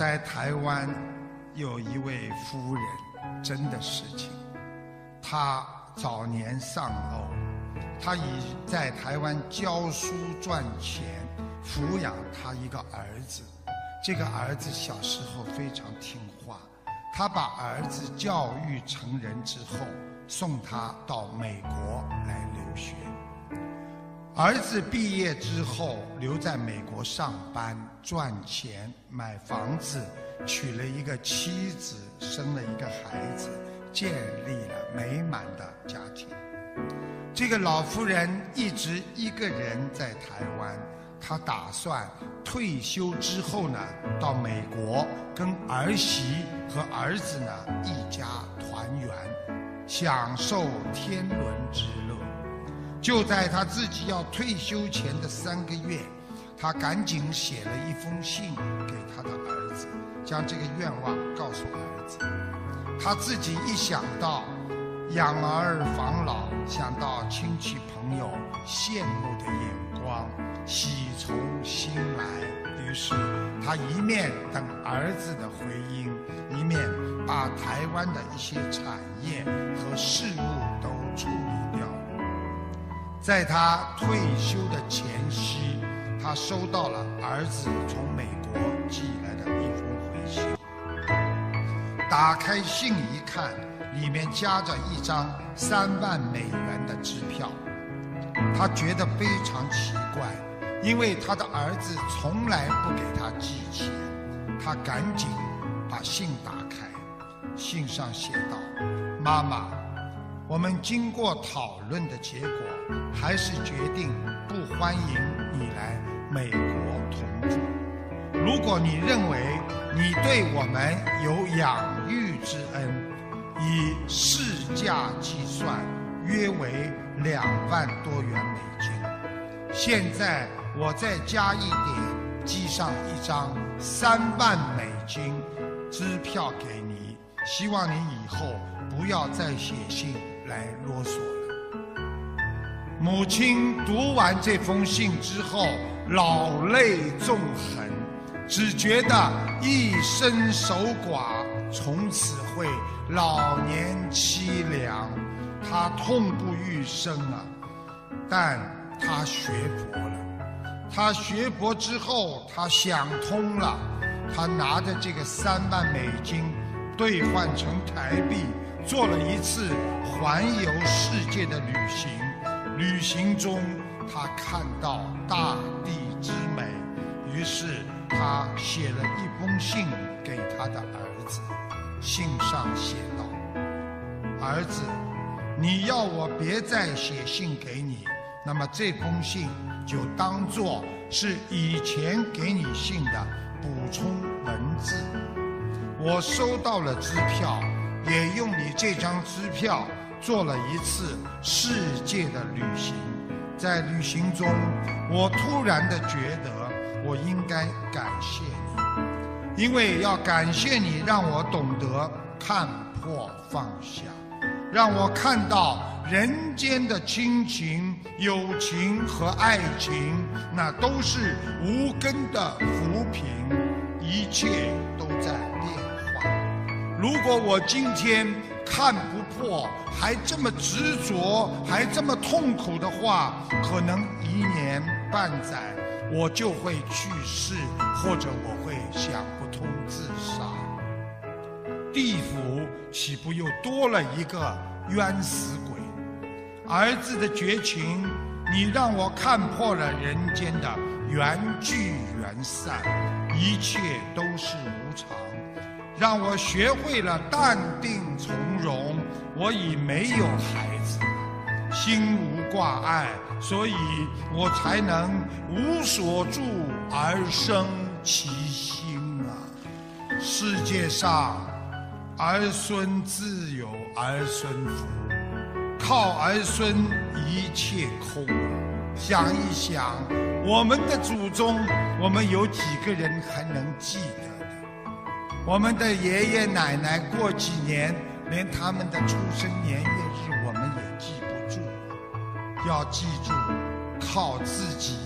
在台湾有一位夫人，真的事情。她早年丧偶，她已在台湾教书赚钱，抚养她一个儿子。这个儿子小时候非常听话，她把儿子教育成人之后，送他到美国来留学。儿子毕业之后留在美国上班赚钱买房子，娶了一个妻子，生了一个孩子，建立了美满的家庭。这个老妇人一直一个人在台湾，她打算退休之后呢，到美国跟儿媳和儿子呢一家团圆，享受天伦之乐。就在他自己要退休前的三个月，他赶紧写了一封信给他的儿子，将这个愿望告诉儿子。他自己一想到养儿防老，想到亲戚朋友羡慕的眼光，喜从心来，于是他一面等儿子的回音，一面把台湾的一些产业和事务都处理掉。在他退休的前夕，他收到了儿子从美国寄来的一封回信。打开信一看，里面夹着一张三万美元的支票。他觉得非常奇怪，因为他的儿子从来不给他寄钱。他赶紧把信打开，信上写道：“妈妈。”我们经过讨论的结果，还是决定不欢迎你来美国同住。如果你认为你对我们有养育之恩，以市价计算约为两万多元美金。现在我再加一点，寄上一张三万美金支票给你，希望你以后不要再写信。来啰嗦了。母亲读完这封信之后，老泪纵横，只觉得一生守寡，从此会老年凄凉，她痛不欲生啊！但她学佛了，她学佛之后，她想通了，她拿着这个三万美金兑换成台币。做了一次环游世界的旅行，旅行中他看到大地之美，于是他写了一封信给他的儿子，信上写道：“儿子，你要我别再写信给你，那么这封信就当做是以前给你信的补充文字。我收到了支票。”也用你这张支票做了一次世界的旅行，在旅行中，我突然的觉得我应该感谢你，因为要感谢你让我懂得看破放下，让我看到人间的亲情、友情和爱情，那都是无根的浮萍，一切都在变。如果我今天看不破，还这么执着，还这么痛苦的话，可能一年半载我就会去世，或者我会想不通自杀。地府岂不又多了一个冤死鬼？儿子的绝情，你让我看破了人间的缘聚缘散，一切都是无常。让我学会了淡定从容，我已没有孩子，心无挂碍，所以我才能无所住而生其心啊！世界上儿孙自有儿孙福，靠儿孙一切空。想一想，我们的祖宗，我们有几个人还能记得？我们的爷爷奶奶过几年，连他们的出生年月日我们也记不住了。要记住，靠自己，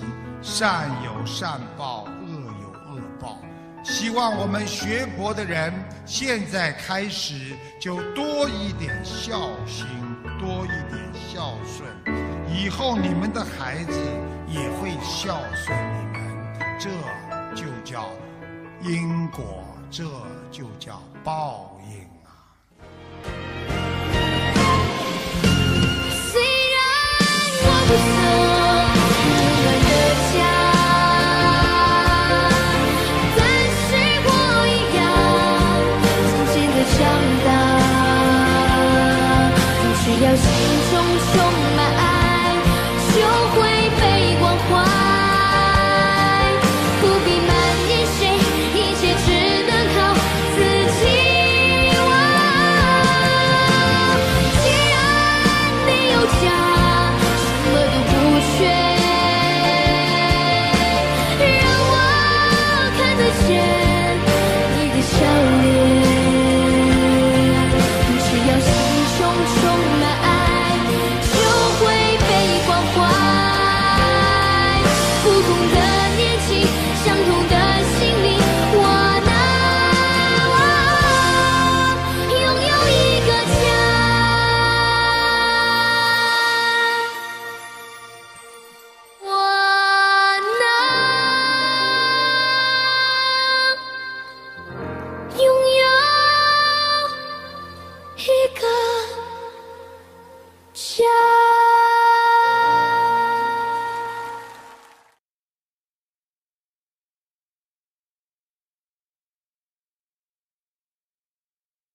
善有善报，恶有恶报。希望我们学佛的人现在开始就多一点孝心，多一点孝顺，以后你们的孩子也会孝顺你们，这就叫因果，这就叫报。Yeah.